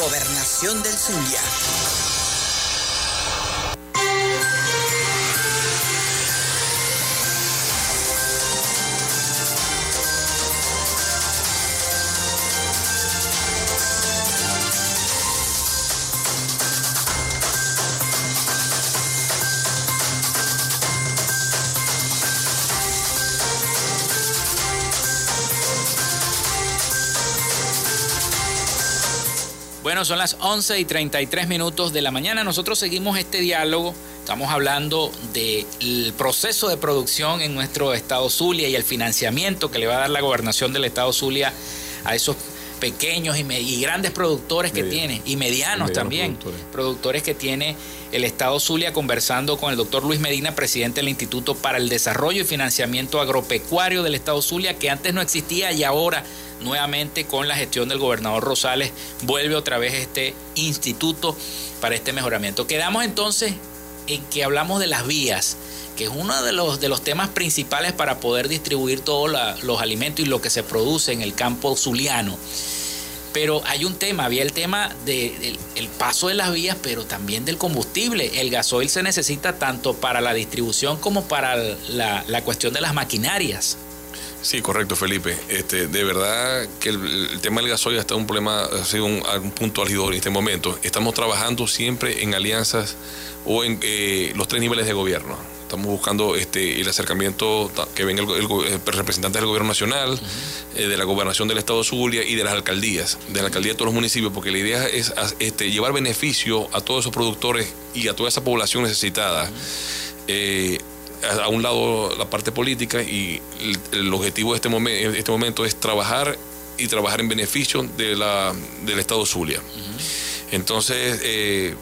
Gobernación del Zulia. Bueno, son las 11 y 33 minutos de la mañana. Nosotros seguimos este diálogo. Estamos hablando del proceso de producción en nuestro estado Zulia y el financiamiento que le va a dar la gobernación del estado Zulia a esos pequeños y, grandes productores que tiene, y medianos, también, productores. productores que tiene el Estado Zulia, conversando con el doctor Luis Medina, presidente del Instituto para el Desarrollo y Financiamiento Agropecuario del Estado Zulia, que antes no existía y ahora nuevamente con la gestión del gobernador Rosales vuelve otra vez este instituto para este mejoramiento. Quedamos entonces en que hablamos de las vías, que es uno de los, de los temas principales para poder distribuir todos los alimentos y lo que se produce en el campo zuliano. Pero hay un tema, había el tema del el paso de las vías, pero también del combustible. El gasoil se necesita tanto para la distribución como para la, la cuestión de las maquinarias. Sí, correcto, Felipe. Este, de verdad que el, tema del gasoil está un problema, ha sido un, punto álgido en este momento. Estamos trabajando siempre en alianzas o en eh, los tres niveles de gobierno. Estamos buscando este, el acercamiento que venga el, representante del gobierno nacional, eh, de la gobernación del estado de Zulia y de las alcaldías, de la alcaldía de todos los municipios, porque la idea es este, llevar beneficio a todos esos productores y a toda esa población necesitada a un lado la parte política y el, objetivo de este, momento, este momento es trabajar y trabajar en beneficio de la, del Estado Zulia. Entonces, eh,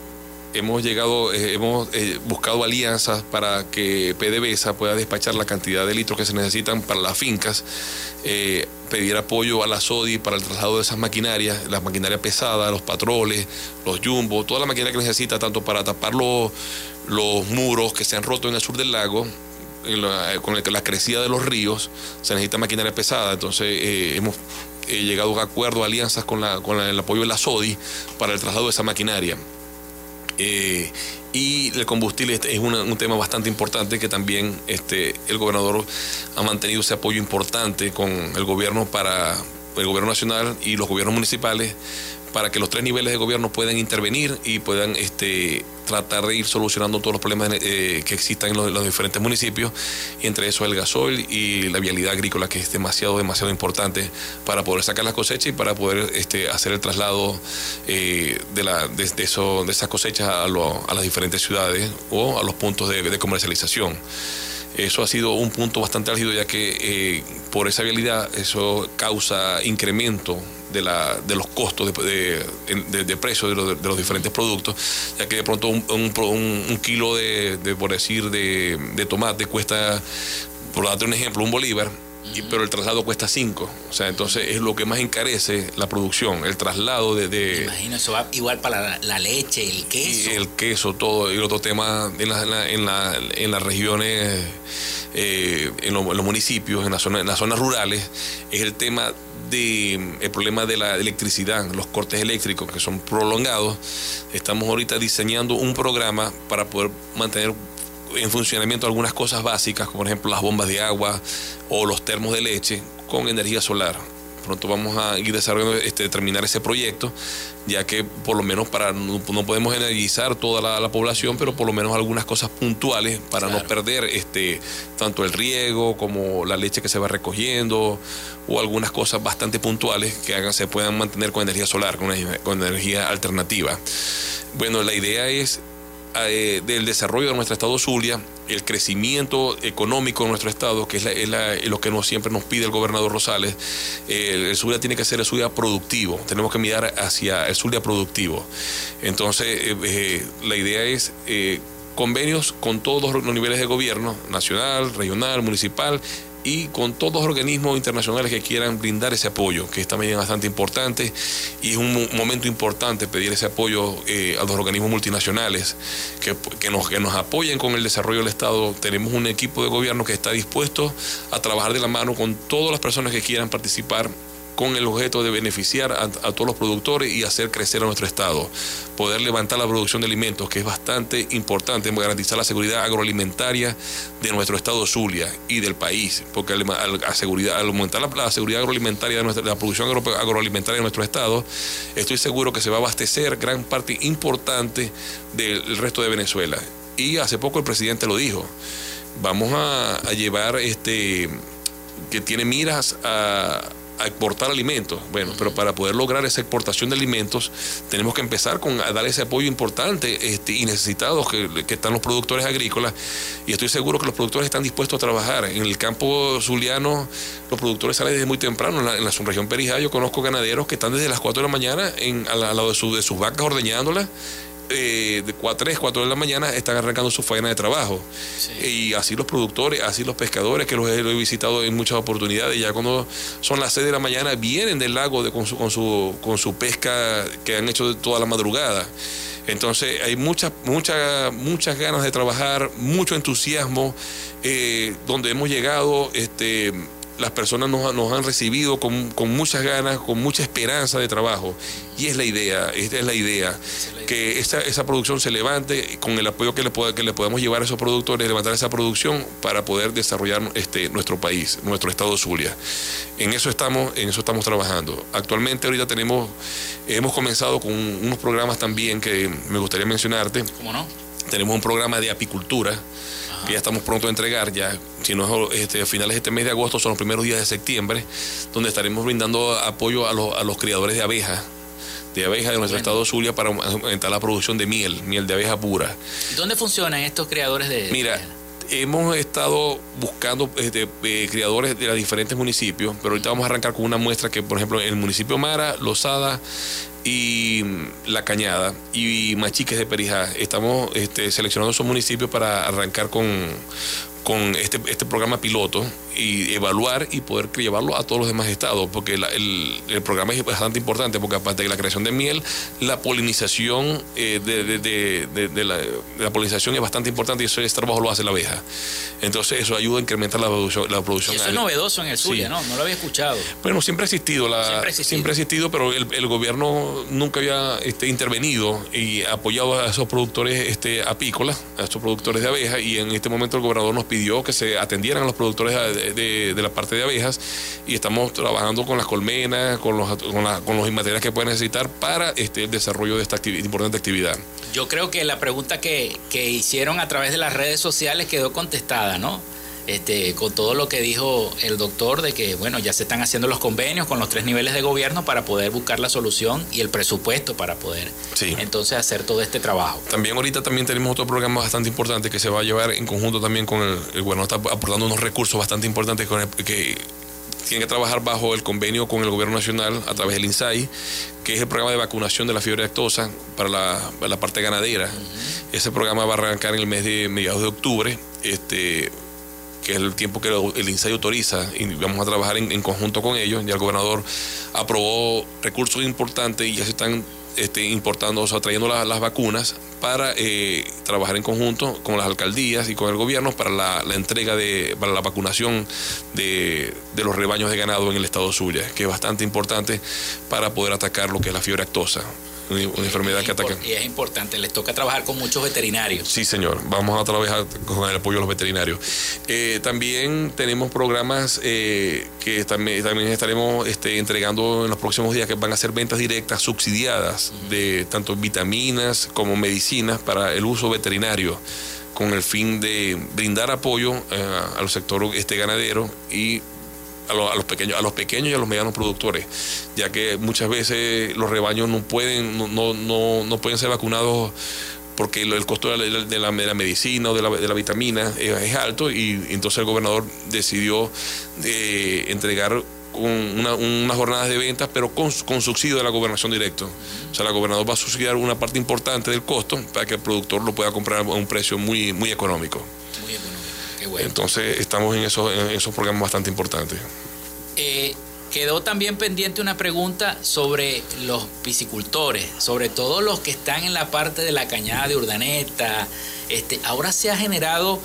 hemos llegado, eh, hemos eh, buscado alianzas para que PDVSA pueda despachar la cantidad de litros que se necesitan para las fincas, pedir apoyo a la SODI para el traslado de esas maquinarias, las maquinarias pesadas, los patroles, los jumbos, toda la maquinaria que necesita, tanto para tapar los, los muros que se han roto en el sur del lago, con la crecida de los ríos, se necesita maquinaria pesada, entonces eh, hemos eh, llegado a acuerdos, alianzas con, la, con el apoyo de la SODI para el traslado de esa maquinaria. Eh, y el combustible es un tema bastante importante que también este, el gobernador ha mantenido ese apoyo importante con el gobierno para el gobierno nacional y los gobiernos municipales para que los tres niveles de gobierno puedan intervenir y puedan este, tratar de ir solucionando todos los problemas eh, que existan en los, diferentes municipios, y entre eso el gasoil y la vialidad agrícola, que es demasiado, demasiado importante para poder sacar las cosechas y para poder este, hacer el traslado eh, de, la, de, eso, de esas cosechas a, a, las diferentes ciudades o a los puntos de, comercialización. Eso ha sido un punto bastante álgido ya que eh, por esa vialidad eso causa incremento de, la, de los costos de, de, precio de los, de los, diferentes productos, ya que de pronto un, un, kilo de, por decir, de, tomate cuesta, por darte un ejemplo, un bolívar, pero el traslado cuesta 5. O sea, entonces es lo que más encarece la producción, el traslado de... imagino, eso va igual para la, leche, el queso. Y el queso, todo. Y otro tema en, la, en, la, en las regiones, eh, en, los municipios, en, en las zonas rurales, es el tema de el problema de la electricidad, los cortes eléctricos que son prolongados, estamos ahorita diseñando un programa para poder mantener en funcionamiento algunas cosas básicas, como por ejemplo las bombas de agua o los termos de leche con energía solar pronto vamos a ir desarrollando, este, terminar ese proyecto, ya que por lo menos para no, podemos energizar toda la, población, pero por lo menos algunas cosas puntuales para no perder este, tanto el riego como la leche que se va recogiendo o algunas cosas bastante puntuales que hagan, se puedan mantener con energía solar, con, con energía alternativa. Bueno, la idea es eh, del desarrollo de nuestro estado Zulia, el crecimiento económico de nuestro estado, que es, lo que nos, siempre nos pide el gobernador Rosales, el, Zulia tiene que ser el Zulia productivo, tenemos que mirar hacia el Zulia productivo. Entonces, eh, eh, la idea es convenios con todos los niveles de gobierno, nacional, regional, municipal, y con todos los organismos internacionales que quieran brindar ese apoyo, que es también bastante importante y es un momento importante pedir ese apoyo eh, a los organismos multinacionales que, que, nos, que nos apoyen con el desarrollo del Estado. Tenemos un equipo de gobierno que está dispuesto a trabajar de la mano con todas las personas que quieran participar con el objeto de beneficiar a, todos los productores y hacer crecer a nuestro Estado. Poder levantar la producción de alimentos, que es bastante importante, garantizar la seguridad agroalimentaria de nuestro Estado Zulia y del país, porque al, aumentar la, seguridad agroalimentaria de, nuestra, la producción agroalimentaria de nuestro Estado, estoy seguro que se va a abastecer gran parte importante del resto de Venezuela. Y hace poco el presidente lo dijo, vamos a, a llevar este que tiene miras a, a exportar alimentos. Bueno, pero para poder lograr esa exportación de alimentos tenemos que empezar con a dar ese apoyo importante este, y necesitados que, están los productores agrícolas y estoy seguro que los productores están dispuestos a trabajar. En el campo zuliano los productores salen desde muy temprano. En la, subregión Perijá yo conozco ganaderos que están desde las 4 de la mañana en, al, lado de sus vacas ordeñándolas eh, de 4, 3, 4 de la mañana están arrancando su faena de trabajo. Y así los productores, así los pescadores, que los he, visitado en muchas oportunidades, ya cuando son las 6 de la mañana vienen del lago de, con, su, con, su, con su pesca que han hecho toda la madrugada. Entonces hay muchas, muchas, muchas ganas de trabajar, mucho entusiasmo, eh, donde hemos llegado, este, las personas nos, nos han recibido con, con, muchas ganas, con mucha esperanza de trabajo. Y es la idea, esta es la idea, que esa, esa producción se levante con el apoyo que le, que le podemos llevar a esos productores, levantar esa producción para poder desarrollar este, nuestro país, nuestro estado Zulia. En eso estamos, en eso estamos trabajando. Actualmente ahorita tenemos, hemos comenzado con unos programas también que me gustaría mencionarte. ¿Cómo no? Tenemos un programa de apicultura que ya estamos pronto a entregar, ya si no es este, a finales de este mes de agosto, son los primeros días de septiembre, donde estaremos brindando apoyo a los, a los criadores de abejas de abejas de nuestro estado Zulia para aumentar la producción de miel, miel de abeja pura. ¿Y dónde funcionan estos criadores de Mira, hemos estado buscando este, eh, criadores de los diferentes municipios, pero ahorita vamos a arrancar con una muestra que, por ejemplo, en el municipio Mara, Lozada, y La Cañada y Machiques de Perijá. Estamos este, seleccionando esos municipios para arrancar con, con este, este programa piloto y evaluar y poder llevarlo a todos los demás estados, porque el, el, programa es bastante importante, porque aparte de la creación de miel, la polinización eh, de, de, de, la, la, polinización es bastante importante y ese trabajo lo hace la abeja. Entonces eso ayuda a incrementar la producción. La producción eso es novedoso en el Zulia, ¿no? No lo había escuchado. Bueno, siempre ha existido, la, siempre, ha existido. pero el, el, gobierno nunca había este, intervenido y apoyado a esos productores este, apícolas, a esos productores de abeja, y en este momento el gobernador nos pidió que se atendieran a los productores de, la parte de abejas y estamos trabajando con las colmenas, con los, con, los materiales que pueden necesitar para este, el desarrollo de esta importante actividad. Yo creo que la pregunta que, que hicieron a través de las redes sociales quedó contestada, ¿no? Este, con todo lo que dijo el doctor de que, bueno, ya se están haciendo los convenios con los tres niveles de gobierno para poder buscar la solución y el presupuesto para poder entonces hacer todo este trabajo. También ahorita también tenemos otro programa bastante importante que se va a llevar en conjunto también con el, bueno, está aportando unos recursos bastante importantes con que tiene que trabajar bajo el convenio con el gobierno nacional a través del INSAI, que es el programa de vacunación de la fiebre actosa para la, parte ganadera. Ese programa va a arrancar en el mes de mediados de octubre. Este, que es el tiempo que el INSAI autoriza, y vamos a trabajar en, conjunto con ellos. Ya el gobernador aprobó recursos importantes y ya se están este, importando, o sea, trayendo las vacunas para eh, trabajar en conjunto con las alcaldías y con el gobierno para la, entrega de, para la vacunación de, los rebaños de ganado en el estado Zulia, que es bastante importante para poder atacar lo que es la fiebre actosa una, enfermedad que ataca. Y es importante, les toca trabajar con muchos veterinarios. Sí, señor, vamos a trabajar con el apoyo de los veterinarios. Eh, también tenemos programas eh, que también, también estaremos este, entregando en los próximos días que van a ser ventas directas subsidiadas de tanto vitaminas como medicinas para el uso veterinario con el fin de brindar apoyo eh, al sector este ganadero y a, los pequeños, a los pequeños y a los medianos productores, ya que muchas veces los rebaños no pueden, no, no, no pueden ser vacunados porque el costo de la, medicina o de la, de la vitamina es, alto y entonces el gobernador decidió de eh, entregar una, unas jornadas de ventas, pero con, con, subsidio de la gobernación directo. O sea, la gobernador va a subsidiar una parte importante del costo para que el productor lo pueda comprar a un precio muy, muy económico. Muy económico. Entonces estamos en esos, en esos programas bastante importantes. Eh, quedó también pendiente una pregunta sobre los piscicultores, sobre todo los que están en la parte de la cañada de Urdaneta. Este, ahora se ha generado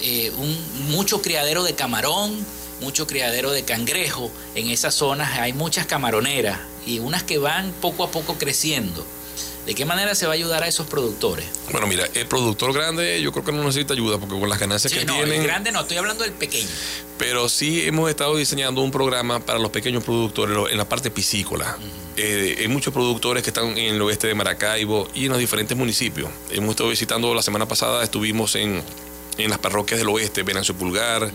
eh, un, mucho criadero de camarón, mucho criadero de cangrejo. En esas zonas hay muchas camaroneras y unas que van poco a poco creciendo. ¿De qué manera se va a ayudar a esos productores? Bueno, mira, el productor grande yo creo que no necesita ayuda porque con las ganancias que no, tienen... El grande no, estoy hablando del pequeño. Pero sí hemos estado diseñando un programa para los pequeños productores en la parte piscícola. Eh, hay muchos productores que están en el oeste de Maracaibo y en los diferentes municipios. Hemos estado visitando la semana pasada, estuvimos en, las parroquias del oeste, Venancio Pulgar,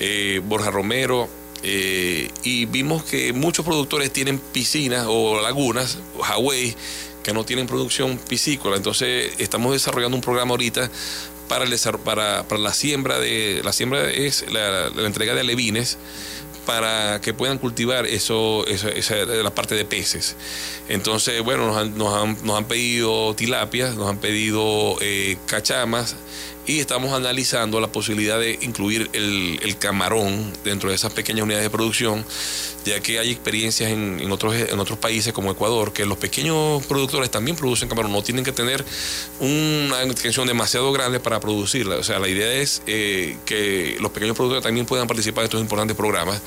eh, Borja Romero, eh, y vimos que muchos productores tienen piscinas o lagunas, Hawaii, que no tienen producción piscícola. Entonces estamos desarrollando un programa ahorita para, el, para, para la siembra de la siembra es la, entrega de alevines para que puedan cultivar eso, esa, la parte de peces. Entonces, bueno, nos han, nos han, nos han pedido tilapias, nos han pedido eh, cachamas, y estamos analizando la posibilidad de incluir el, camarón dentro de esas pequeñas unidades de producción, ya que hay experiencias en, otros, en otros países como Ecuador, que los pequeños productores también producen camarón, no tienen que tener una extensión demasiado grande para producirla. O sea, la idea es eh, que los pequeños productores también puedan participar en estos importantes programas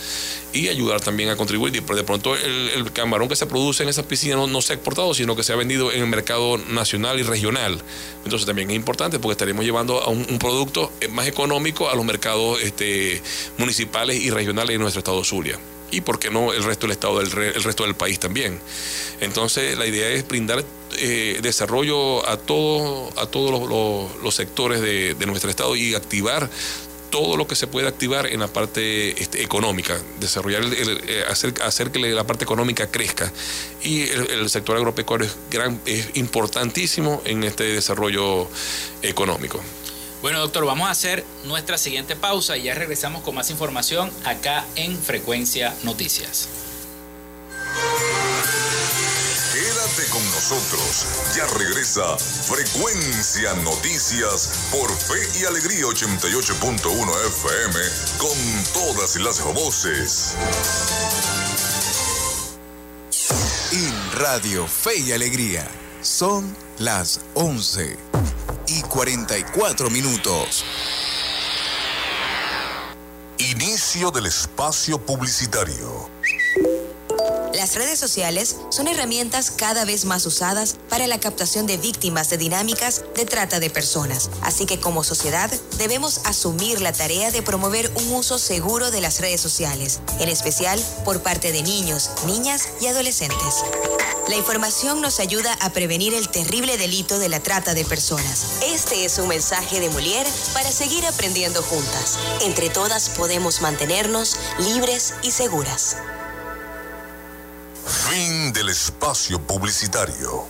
y ayudar también a contribuir. De pronto el, camarón que se produce en esas piscinas no, no se ha exportado, sino que se ha vendido en el mercado nacional y regional. Entonces también es importante porque estaremos llevando a un, producto más económico a los mercados este, municipales y regionales de nuestro estado Zulia y por qué no el resto del estado del el resto del país también. Entonces la idea es brindar eh, desarrollo a todos a todos los, sectores de, nuestro estado y activar todo lo que se puede activar en la parte este, económica, desarrollar, eh, hacer, hacer que la parte económica crezca. Y el, sector agropecuario es, gran, es importantísimo en este desarrollo económico. Bueno, doctor, vamos a hacer nuestra siguiente pausa y ya regresamos con más información acá en Frecuencia Noticias. Quédate con nosotros. Ya regresa Frecuencia Noticias por Fe y Alegría 88.1 FM con todas las voces. En Radio Fe y Alegría son las 11 y 44 minutos. Inicio del espacio publicitario. Las redes sociales son herramientas cada vez más usadas para la captación de víctimas de dinámicas de trata de personas. Así que como sociedad debemos asumir la tarea de promover un uso seguro de las redes sociales, en especial por parte de niños, niñas y adolescentes. La información nos ayuda a prevenir el terrible delito de la trata de personas. Este es un mensaje de Mulier para seguir aprendiendo juntas. Entre todas podemos mantenernos libres y seguras. Fin del espacio publicitario.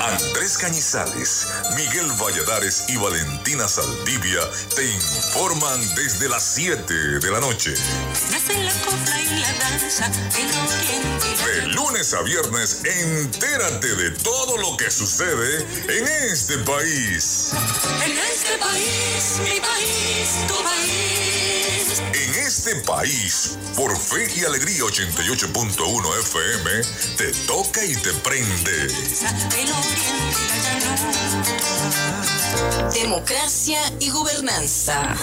Andrés Cañizales, Miguel Valladares y Valentina Saldivia te informan desde las 7 de la noche. De lunes a viernes, entérate de todo lo que sucede en este país. En este país, mi país, tu país. En este país, por Fe y Alegría 88.1 FM, te toca y te prende. Democracia y gobernanza.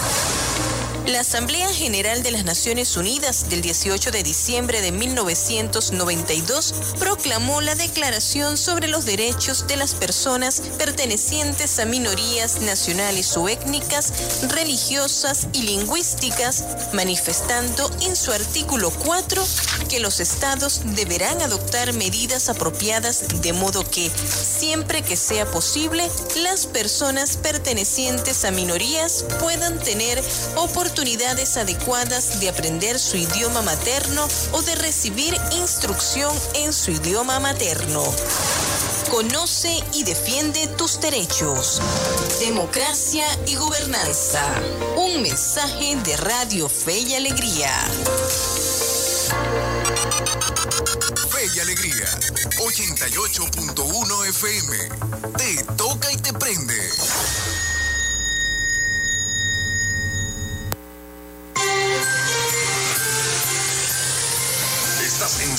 La Asamblea General de las Naciones Unidas del 18 de diciembre de 1992 proclamó la Declaración sobre los Derechos de las Personas pertenecientes a minorías nacionales o étnicas, religiosas y lingüísticas, manifestando en su artículo 4 que los estados deberán adoptar medidas apropiadas de modo que, siempre que sea posible, las personas pertenecientes a minorías puedan tener oportunidades oportunidades adecuadas de aprender su idioma materno o de recibir instrucción en su idioma materno. Conoce y defiende tus derechos. Democracia y gobernanza. Un mensaje de Radio Fe y Alegría. Fe y Alegría, 88.1 FM. Te toca y te prende.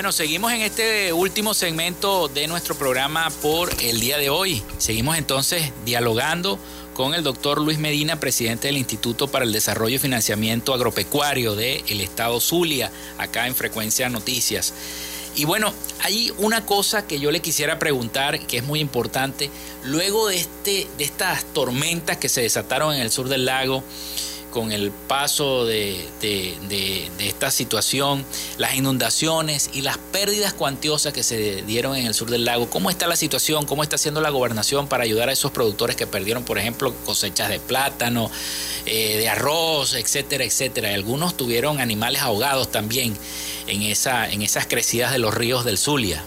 Bueno, seguimos en este último segmento de nuestro programa por el día de hoy. Seguimos entonces dialogando con el doctor Luis Medina, presidente del Instituto para el Desarrollo y Financiamiento Agropecuario del Estado Zulia, acá en Frecuencia Noticias. Y bueno, hay una cosa que yo le quisiera preguntar que es muy importante. Luego de, este, de estas tormentas que se desataron en el sur del lago, con el paso de, de, de, de, esta situación, las inundaciones y las pérdidas cuantiosas que se dieron en el sur del lago. ¿Cómo está la situación? ¿Cómo está haciendo la gobernación para ayudar a esos productores que perdieron, por ejemplo, cosechas de plátano, eh, de arroz, etcétera, etcétera? Algunos tuvieron animales ahogados también en, esa, en esas crecidas de los ríos del Zulia.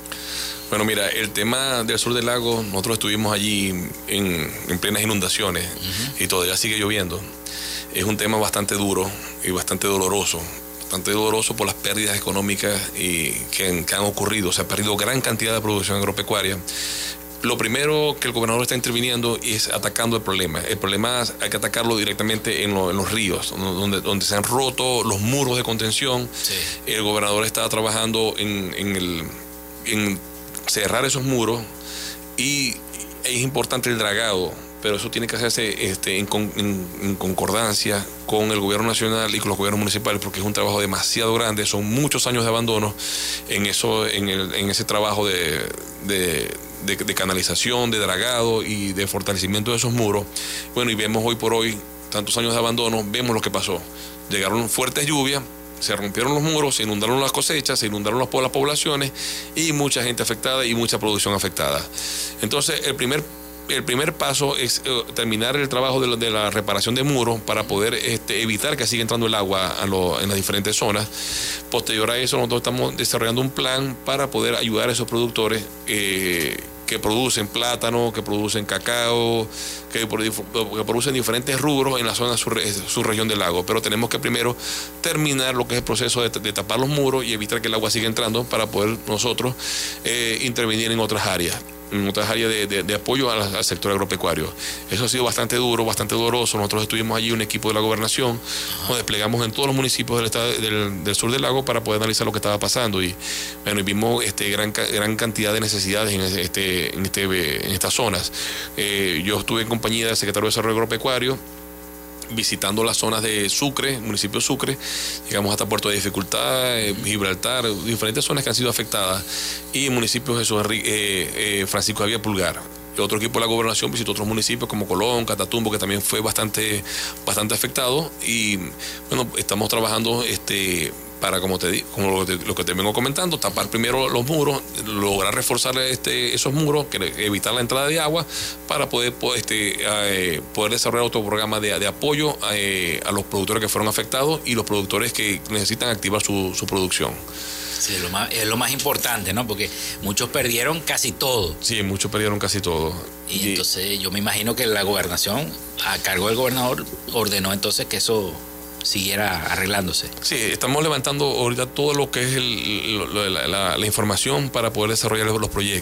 Bueno, mira, el tema del sur del lago, nosotros estuvimos allí en, en plenas inundaciones uh -huh. y todavía sigue lloviendo es un tema bastante duro y bastante doloroso. Bastante doloroso por las pérdidas económicas y que, que han ocurrido. Se ha perdido gran cantidad de producción agropecuaria. Lo primero que el gobernador está interviniendo es atacando el problema. El problema hay que atacarlo directamente en, lo, en los ríos, donde, donde, se han roto los muros de contención. Sí. El gobernador está trabajando en, en, el, en cerrar esos muros y es importante el dragado pero eso tiene que hacerse este, en, concordancia con el gobierno nacional y con los gobiernos municipales, porque es un trabajo demasiado grande, son muchos años de abandono en, eso, en, el, en ese trabajo de, de, de, canalización, de dragado y de fortalecimiento de esos muros. Bueno, y vemos hoy por hoy, tantos años de abandono, vemos lo que pasó. Llegaron fuertes lluvias, se rompieron los muros, se inundaron las cosechas, se inundaron las poblaciones y mucha gente afectada y mucha producción afectada. Entonces, el primer el primer paso es uh, terminar el trabajo de, la reparación de muros para poder este, evitar que siga entrando el agua en las diferentes zonas. Posterior a eso, nosotros estamos desarrollando un plan para poder ayudar a esos productores eh, que producen plátano, que producen cacao, que, producen diferentes rubros en la zona sur, región del lago. Pero tenemos que primero terminar lo que es el proceso de, tapar los muros y evitar que el agua siga entrando para poder nosotros eh, intervenir en otras áreas en otras áreas de, apoyo al, sector agropecuario. Eso ha sido bastante duro, bastante doloroso. Nosotros estuvimos allí, un equipo de la gobernación, nos desplegamos en todos los municipios del, estado, del, sur del lago para poder analizar lo que estaba pasando. Y bueno, vimos este, gran, gran cantidad de necesidades en, este, en, este, en estas zonas. Eh, yo estuve en compañía del secretario de Desarrollo Agropecuario visitando las zonas de Sucre, municipio de Sucre, llegamos hasta Puerto de Dificultad, eh, Gibraltar, diferentes zonas que han sido afectadas, y municipios de eh, eh, Francisco Javier Pulgar. Otro equipo de la gobernación visitó otros municipios como Colón, Catatumbo, que también fue bastante, bastante afectado. Y bueno, estamos trabajando este, para, como te como lo, que te vengo comentando, tapar primero los muros, lograr reforzar este, esos muros, evitar la entrada de agua, para poder, este, eh, poder desarrollar otro programa de, apoyo eh, a los productores que fueron afectados y los productores que necesitan activar su, producción. Sí, lo más, es lo más importante, ¿no? Porque muchos perdieron casi todo. Sí, muchos perdieron casi todo. y entonces yo me imagino que la gobernación, a cargo del gobernador, ordenó entonces que eso siguiera arreglándose. Sí, estamos levantando ahorita todo lo que es la, información para poder desarrollar los proyectos.